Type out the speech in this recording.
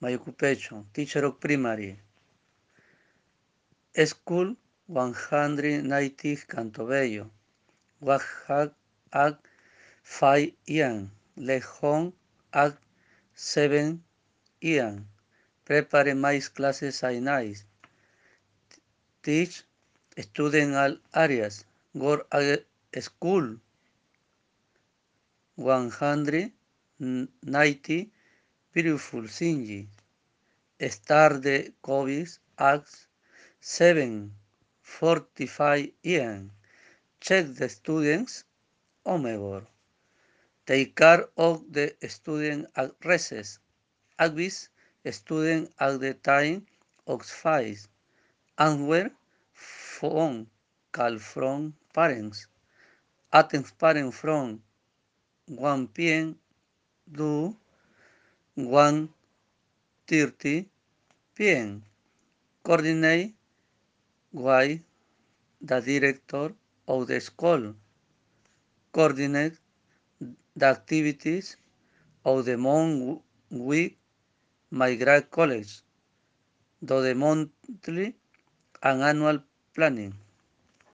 my occupation, teacher of primary. School 190 Cantobello. Wahag at 5 Ian. Lejón at 7 Ian. Prepare my classes I nice. Teach student all areas. Go a school 190 beautiful Sinji. Start the COVID at 7.45 am. Check the students' homework. Take care of the student at recess. Advise student at the time of five. Answer phone call from parents. Attend parent from 1 p.m. to 1.30 p.m. Coordinate with the director of the school. Coordinate the activities of the month with my grade college. Do the monthly and annual planning.